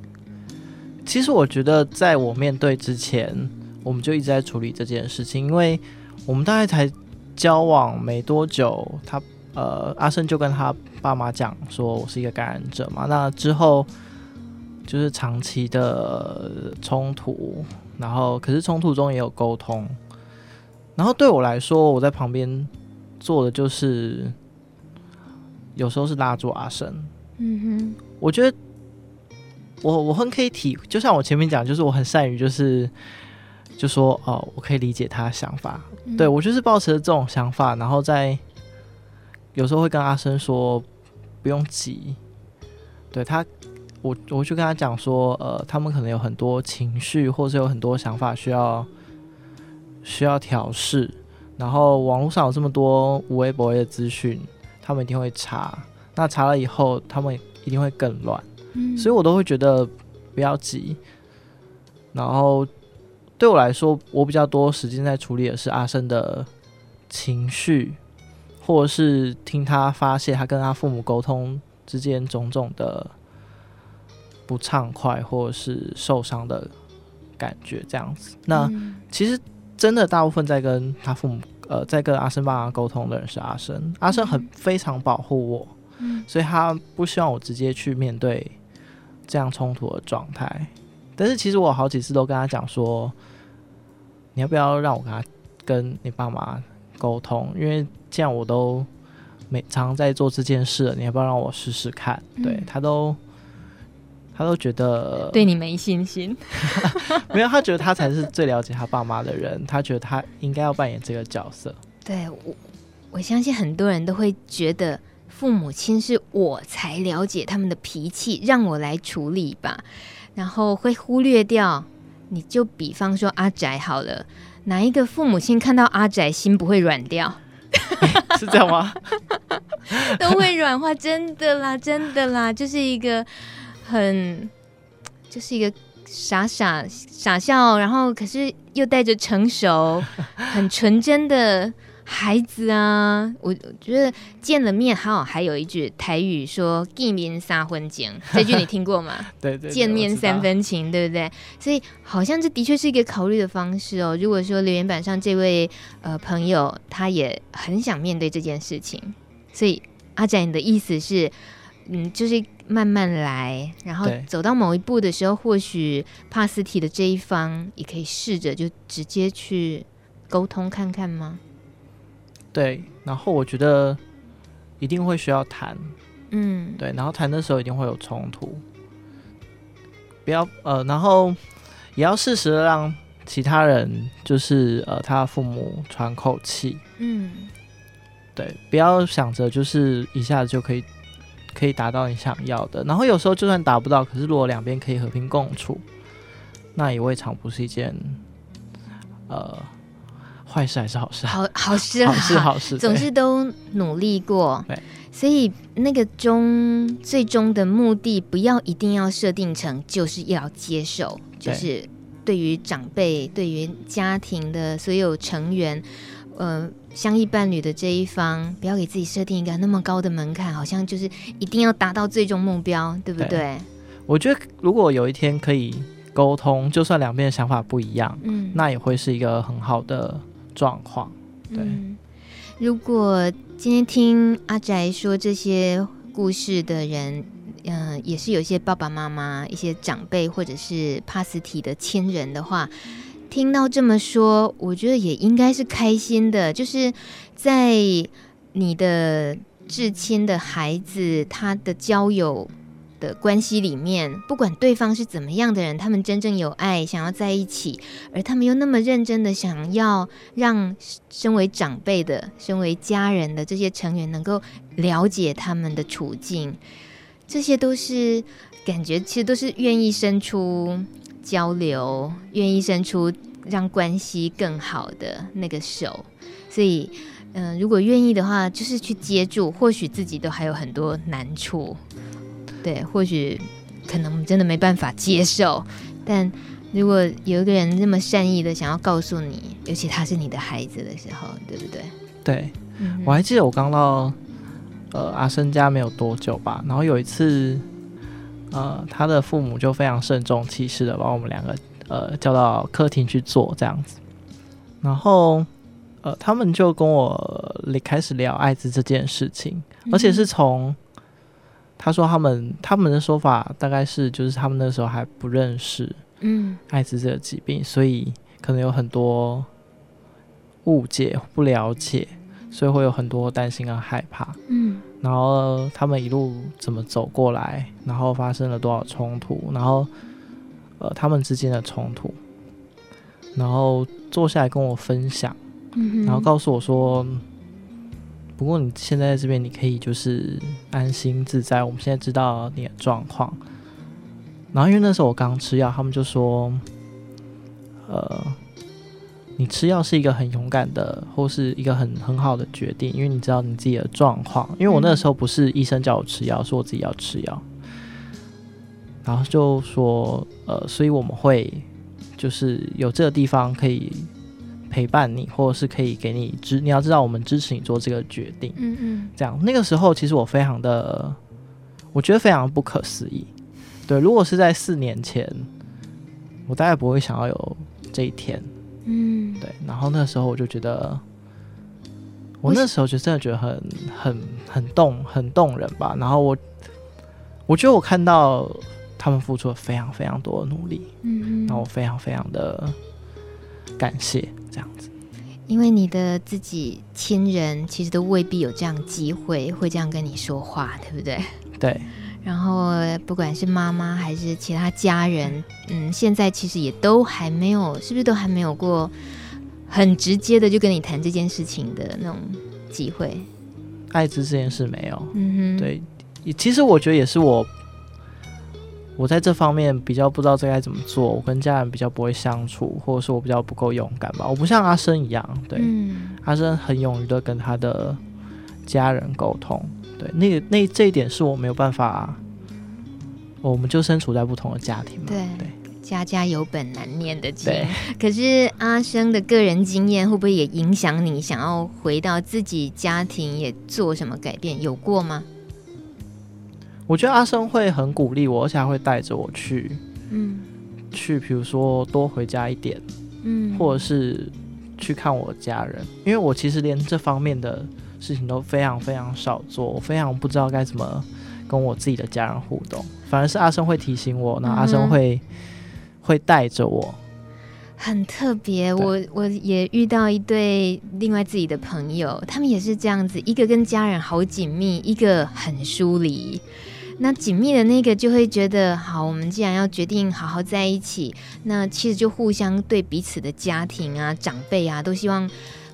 其实我觉得，在我面对之前，我们就一直在处理这件事情，因为我们大概才交往没多久，他呃阿生就跟他爸妈讲说我是一个感染者嘛，那之后就是长期的冲突，然后可是冲突中也有沟通，然后对我来说，我在旁边做的就是有时候是拉住阿生，嗯哼，我觉得。我我很可以体，就像我前面讲，就是我很善于，就是就说哦，我可以理解他的想法。嗯、对我就是抱持这种想法，然后在有时候会跟阿生说不用急。对他，我我去跟他讲说，呃，他们可能有很多情绪，或者有很多想法需要需要调试。然后网络上有这么多无微博的资讯，他们一定会查。那查了以后，他们一定会更乱。所以我都会觉得不要急，然后对我来说，我比较多时间在处理的是阿生的情绪，或者是听他发泄他跟他父母沟通之间种种的不畅快或者是受伤的感觉，这样子。那其实真的大部分在跟他父母呃，在跟阿生爸妈沟通的人是阿生，阿生很非常保护我，所以他不希望我直接去面对。这样冲突的状态，但是其实我好几次都跟他讲说，你要不要让我跟他跟你爸妈沟通？因为这样我都每常常在做这件事，你要不要让我试试看？嗯、对他都他都觉得
对你没信心，
没有，他觉得他才是最了解他爸妈的人，他觉得他应该要扮演这个角色。
对我，我相信很多人都会觉得父母亲是我才了解他们的脾气，让我来处理吧，然后会忽略掉。你就比方说阿宅好了，哪一个父母亲看到阿宅心不会软掉？
是这样吗？
都会软化，真的啦，真的啦，就是一个很，就是一个傻傻傻笑，然后可是又带着成熟、很纯真的。孩子啊，我我觉得见了面还好，还有一句台语说“见面三分情”，这句你听过吗？
对，对对，
见面三分情，对不对？所以好像这的确是一个考虑的方式哦。如果说留言板上这位呃朋友，他也很想面对这件事情，所以阿展，你的意思是，嗯，就是慢慢来，然后走到某一步的时候，或许帕斯提的这一方也可以试着就直接去沟通看看吗？
对，然后我觉得一定会需要谈，
嗯，
对，然后谈的时候一定会有冲突，不要呃，然后也要适时的让其他人，就是呃，他的父母喘口气，
嗯，
对，不要想着就是一下子就可以可以达到你想要的，然后有时候就算达不到，可是如果两边可以和平共处，那也未尝不是一件呃。坏事还是好事？
好好事，
好事好事，
总是都努力过。
对，
所以那个终最终的目的，不要一定要设定成就是要接受，就是对于长辈、对于家庭的所有成员，呃，相依伴侣的这一方，不要给自己设定一个那么高的门槛，好像就是一定要达到最终目标，对不对？对，
我觉得如果有一天可以沟通，就算两边的想法不一样，嗯，那也会是一个很好的。状况，对、嗯。
如果今天听阿宅说这些故事的人，嗯、呃，也是有一些爸爸妈妈、一些长辈或者是帕斯提的亲人的话，听到这么说，我觉得也应该是开心的。就是在你的至亲的孩子，他的交友。的关系里面，不管对方是怎么样的人，他们真正有爱，想要在一起，而他们又那么认真的想要让身为长辈的、身为家人的这些成员能够了解他们的处境，这些都是感觉，其实都是愿意伸出交流，愿意伸出让关系更好的那个手。所以，嗯、呃，如果愿意的话，就是去接住，或许自己都还有很多难处。对，或许可能我们真的没办法接受，但如果有一个人这么善意的想要告诉你，尤其他是你的孩子的时候，对不对？
对，嗯、我还记得我刚到呃阿生家没有多久吧，然后有一次，呃，他的父母就非常慎重其事的把我们两个呃叫到客厅去坐这样子，然后呃他们就跟我开始聊艾滋这件事情，而且是从。他说：“他们他们的说法大概是，就是他们那时候还不认识，嗯，艾滋这个疾病，所以可能有很多误解、不了解，所以会有很多担心和害怕，嗯。然后他们一路怎么走过来，然后发生了多少冲突，然后呃，他们之间的冲突，然后坐下来跟我分享，嗯然后告诉我说。”不过你现在在这边，你可以就是安心自在。我们现在知道你的状况，然后因为那时候我刚吃药，他们就说，呃，你吃药是一个很勇敢的，或是一个很很好的决定，因为你知道你自己的状况。因为我那个时候不是医生叫我吃药，是我自己要吃药。然后就说，呃，所以我们会就是有这个地方可以。陪伴你，或者是可以给你支，你要知道我们支持你做这个决定。嗯嗯，这样那个时候其实我非常的，我觉得非常不可思议。对，如果是在四年前，我大概不会想要有这一天。嗯，对。然后那时候我就觉得，我那时候就真的觉得很很很动，很动人吧。然后我，我觉得我看到他们付出了非常非常多的努力。嗯嗯，然后我非常非常的。感谢这样子。
因为你的自己亲人其实都未必有这样机会会这样跟你说话，对不对？
对。
然后不管是妈妈还是其他家人，嗯，现在其实也都还没有，是不是都还没有过很直接的就跟你谈这件事情的那种机会？
艾滋这件事没有。
嗯哼。
对，其实我觉得也是我。我在这方面比较不知道这该怎么做，我跟家人比较不会相处，或者是我比较不够勇敢吧。我不像阿生一样，对，嗯、阿生很勇于的跟他的家人沟通。对，那个那这一点是我没有办法，我们就身处在不同的家庭嘛。
对，
对，
家家有本难念的经。对，可是阿生的个人经验会不会也影响你想要回到自己家庭也做什么改变？有过吗？
我觉得阿生会很鼓励我，而且还会带着我去，嗯，去比如说多回家一点，嗯，或者是去看我家人，因为我其实连这方面的事情都非常非常少做，我非常不知道该怎么跟我自己的家人互动，反而是阿生会提醒我，那阿生会、嗯、会带着我，
很特别。我我也遇到一对另外自己的朋友，他们也是这样子，一个跟家人好紧密，一个很疏离。那紧密的那个就会觉得，好，我们既然要决定好好在一起，那其实就互相对彼此的家庭啊、长辈啊，都希望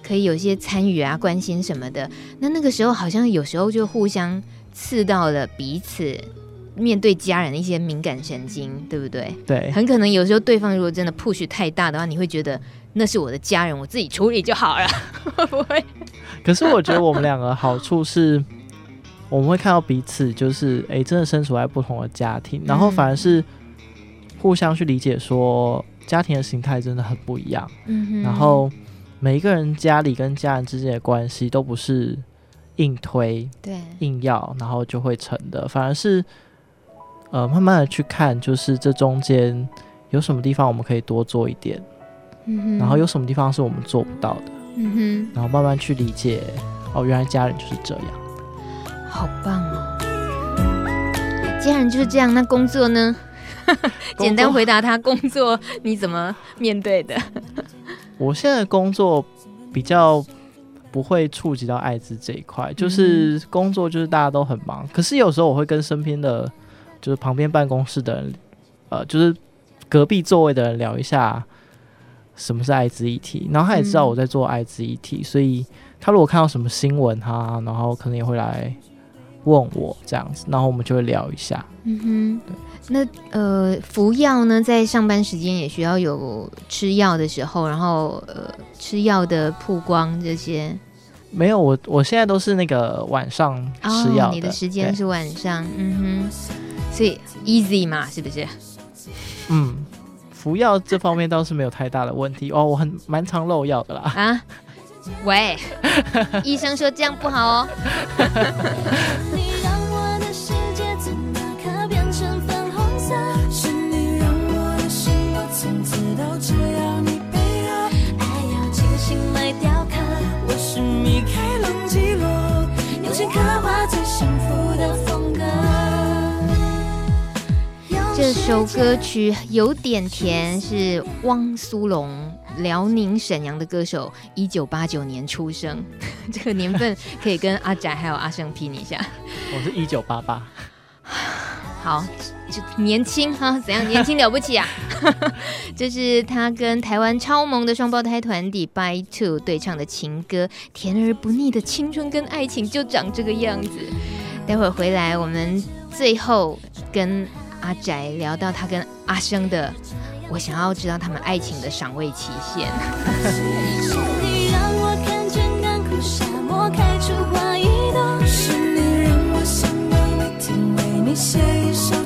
可以有些参与啊、关心什么的。那那个时候好像有时候就互相刺到了彼此面对家人的一些敏感神经，对不对？
对，
很可能有时候对方如果真的 push 太大的话，你会觉得那是我的家人，我自己处理就好了，会 不会？
可是我觉得我们两个好处是。我们会看到彼此，就是哎，真的身处在不同的家庭，然后反而是互相去理解，说家庭的形态真的很不一样。嗯哼。然后每一个人家里跟家人之间的关系都不是硬推、对硬要，然后就会成的，反而是呃慢慢的去看，就是这中间有什么地方我们可以多做一点，嗯哼。然后有什么地方是我们做不到的，嗯哼。然后慢慢去理解，哦，原来家人就是这样。
好棒哦！家人就是这样，那工作呢？简单回答他，工作你怎么面对的？
我现在工作比较不会触及到艾滋这一块，就是工作就是大家都很忙，可是有时候我会跟身边的，就是旁边办公室的人，呃，就是隔壁座位的人聊一下什么是艾滋议题，然后他也知道我在做艾滋议题，所以他如果看到什么新闻哈，然后可能也会来。问我这样子，然后我们就会聊一下。嗯哼，对。
那呃，服药呢，在上班时间也需要有吃药的时候，然后呃，吃药的曝光这些。
没有，我我现在都是那个晚上吃药。哦，
你的时间是晚上。嗯哼，所以 easy 嘛，是不是？
嗯，服药这方面倒是没有太大的问题哦，我很蛮常漏药的啦。啊。
喂，医生说这样不好哦。这首歌曲有点甜，是汪苏泷，辽宁沈阳的歌手，一九八九年出生，这个年份可以跟阿宅还有阿生拼一下。
我是一九八八，
好，就年轻哈，怎样年轻了不起啊？这是他跟台湾超萌的双胞胎团体 By Two 对唱的情歌，甜而不腻的青春跟爱情就长这个样子。待会儿回来，我们最后跟。阿宅聊到他跟阿生的，我想要知道他们爱情的赏味期限。
我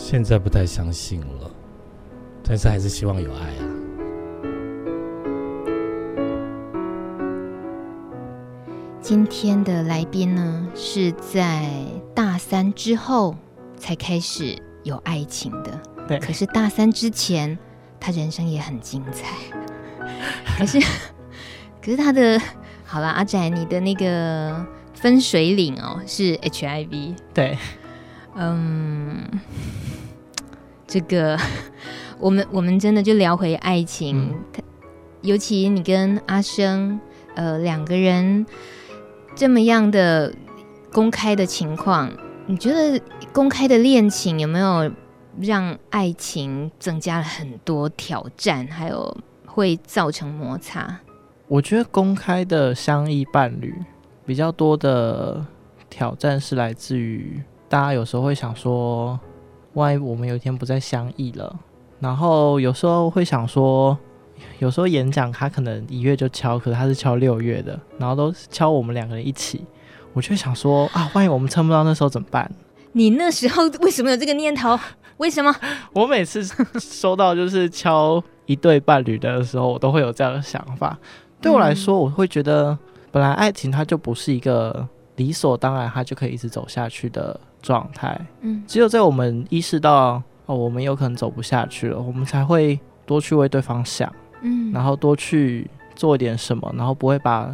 现在不太相信了，但是还是希望有爱啊。
今天的来宾呢，是在大三之后才开始有爱情的。
对，
可是大三之前，他人生也很精彩。可是，可是他的好了，阿宅，你的那个分水岭哦，是 HIV。
对，
嗯，这个，我们我们真的就聊回爱情，嗯、尤其你跟阿生，呃，两个人。这么样的公开的情况，你觉得公开的恋情有没有让爱情增加了很多挑战，还有会造成摩擦？
我觉得公开的相依伴侣比较多的挑战是来自于大家有时候会想说，万一我们有一天不再相遇了，然后有时候会想说。有时候演讲他可能一月就敲，可是他是敲六月的，然后都敲我们两个人一起，我就想说啊，万一我们撑不到那时候怎么办？
你那时候为什么有这个念头？为什么？
我每次收到就是敲一对伴侣的时候，我都会有这样的想法。对我来说，我会觉得本来爱情它就不是一个理所当然，它就可以一直走下去的状态。嗯，只有在我们意识到哦，我们有可能走不下去了，我们才会多去为对方想。嗯，然后多去做一点什么，然后不会把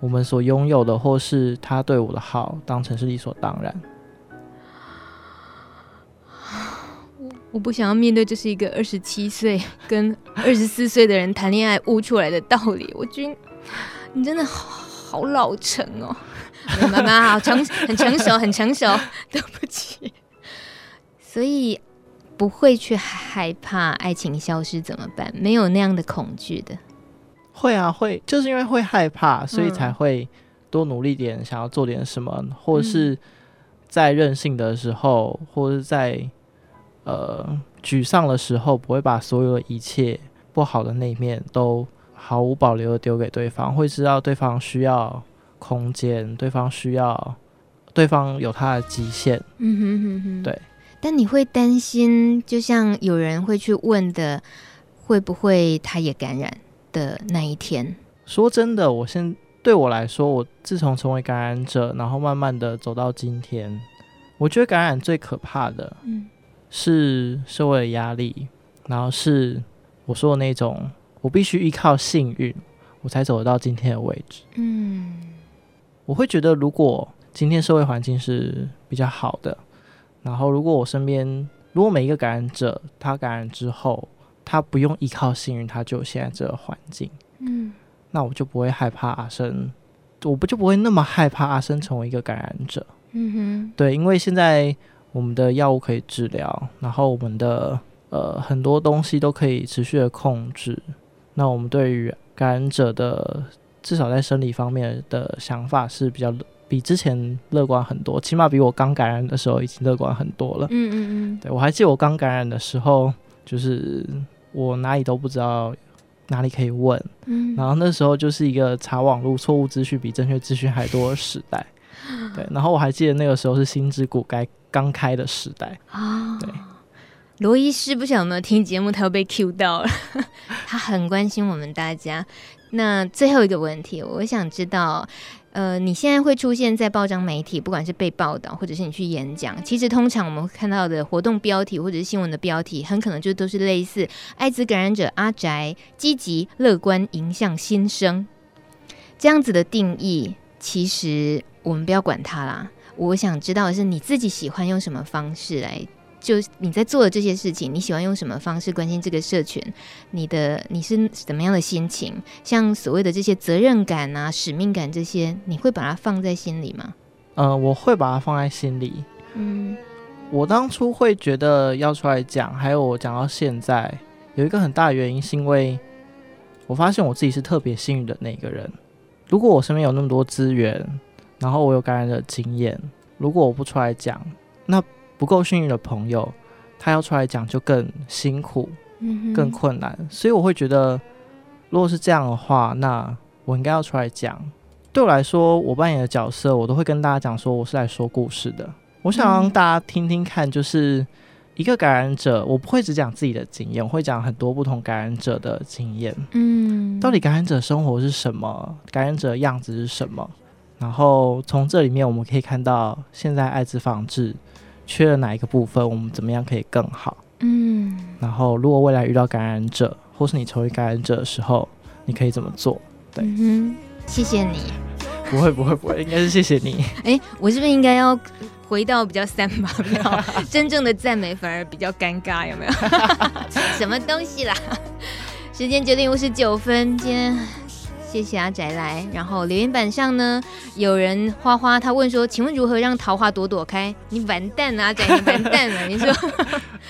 我们所拥有的或是他对我的好当成是理所当然。
我我不想要面对这是一个二十七岁跟二十四岁的人谈恋爱悟出来的道理。我觉得你真的好老成哦，妈妈好成很成熟很成熟，对不起。所以。不会去害怕爱情消失怎么办？没有那样的恐惧的。
会啊，会，就是因为会害怕，所以才会多努力点，想要做点什么，嗯、或是在任性的时候，或者在呃沮丧的时候，不会把所有的一切不好的那一面都毫无保留的丢给对方，会知道对方需要空间，对方需要，对方有他的极限。嗯哼哼哼，对。
但你会担心，就像有人会去问的，会不会他也感染的那一天？
说真的，我现对我来说，我自从成为感染者，然后慢慢的走到今天，我觉得感染最可怕的，嗯，是社会的压力，然后是我说的那种，我必须依靠幸运，我才走得到今天的位置。嗯，我会觉得，如果今天社会环境是比较好的。然后，如果我身边，如果每一个感染者他感染之后，他不用依靠幸运，他就有现在这个环境，嗯，那我就不会害怕阿生，我不就不会那么害怕阿生成为一个感染者，嗯哼，对，因为现在我们的药物可以治疗，然后我们的呃很多东西都可以持续的控制，那我们对于感染者的至少在生理方面的想法是比较。比之前乐观很多，起码比我刚感染的时候已经乐观很多了。嗯嗯嗯，对，我还记得我刚感染的时候，就是我哪里都不知道哪里可以问，嗯，然后那时候就是一个查网络错误资讯比正确资讯还多的时代。对，然后我还记得那个时候是心之谷该刚开的时代啊。对，
罗医师不晓得有没有听节目，他又被 Q 到了，他很关心我们大家。那最后一个问题，我想知道。呃，你现在会出现在报章媒体，不管是被报道，或者是你去演讲，其实通常我们看到的活动标题或者是新闻的标题，很可能就都是类似“艾滋感染者阿宅积极乐观迎向新生”这样子的定义。其实我们不要管它啦，我想知道的是你自己喜欢用什么方式来。就你在做的这些事情，你喜欢用什么方式关心这个社群？你的你是怎么样的心情？像所谓的这些责任感啊、使命感这些，你会把它放在心里吗？
呃，我会把它放在心里。嗯，我当初会觉得要出来讲，还有我讲到现在，有一个很大的原因，是因为我发现我自己是特别幸运的那个人。如果我身边有那么多资源，然后我有感染的经验，如果我不出来讲，那。不够幸运的朋友，他要出来讲就更辛苦，嗯，更困难。所以我会觉得，如果是这样的话，那我应该要出来讲。对我来说，我扮演的角色，我都会跟大家讲说，我是来说故事的。我想让大家听听看，就是一个感染者，我不会只讲自己的经验，我会讲很多不同感染者的经验。嗯，到底感染者生活是什么？感染者的样子是什么？然后从这里面我们可以看到，现在艾滋防治缺了哪一个部分，我们怎么样可以更好？嗯，然后如果未来遇到感染者，或是你成为感染者的时候，你可以怎么做？对，
嗯，谢谢你。
不会不会不会，应该是谢谢你。
哎，我是不是应该要回到比较三八票？真正的赞美反而比较尴尬，有没有？什么东西啦？时间决定五十九分，今天。谢谢阿宅来，然后留言板上呢，有人花花他问说，请问如何让桃花朵朵开？你完蛋了，阿宅，你完蛋了，你说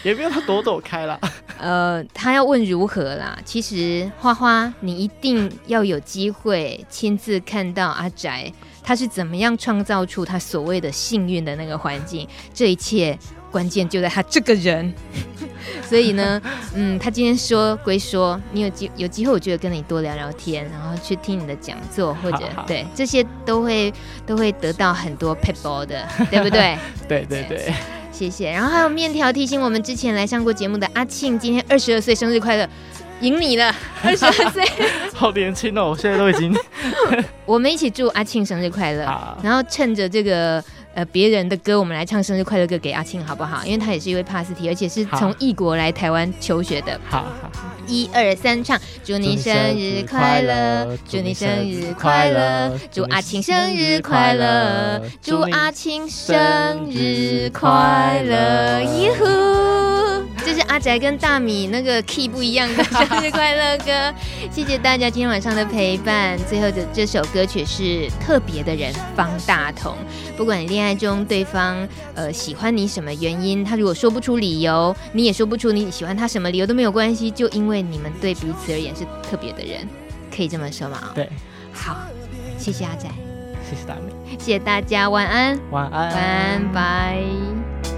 也不用他朵朵开了。
呃，他要问如何啦？其实花花，你一定要有机会亲自看到阿宅，他是怎么样创造出他所谓的幸运的那个环境，这一切。关键就在他这个人，所以呢，嗯，他今天说归说，你有机有机会，我觉得跟你多聊聊天，然后去听你的讲座，或者对这些都会都会得到很多撇步的，对不对？
对对对，
谢谢。然后还有面条提醒我们，之前来上过节目的阿庆，今天二十二岁生日快乐，赢你了，二十二岁，
好年轻哦，我现在都已经，
我们一起祝阿庆生日快乐，然后趁着这个。呃，别人的歌，我们来唱生日快乐歌给阿庆好不好？因为他也是一位帕斯提，而且是从异国来台湾求学的。
好好，
一二三，唱！祝你生日快乐，祝你生日快乐，祝阿庆生日快乐，祝阿庆生日快乐！耶呼，这是阿宅跟大米那个 key 不一样的生日快乐歌。谢谢大家今天晚上的陪伴。最后的这首歌曲是特别的人方大同，不管你恋爱。中对方呃喜欢你什么原因？他如果说不出理由，你也说不出你喜欢他什么理由都没有关系，就因为你们对彼此而言是特别的人，可以这么说吗？
对，
好，谢谢阿宅，
谢谢大米，
谢谢大家，晚安，
晚安，
晚安，拜。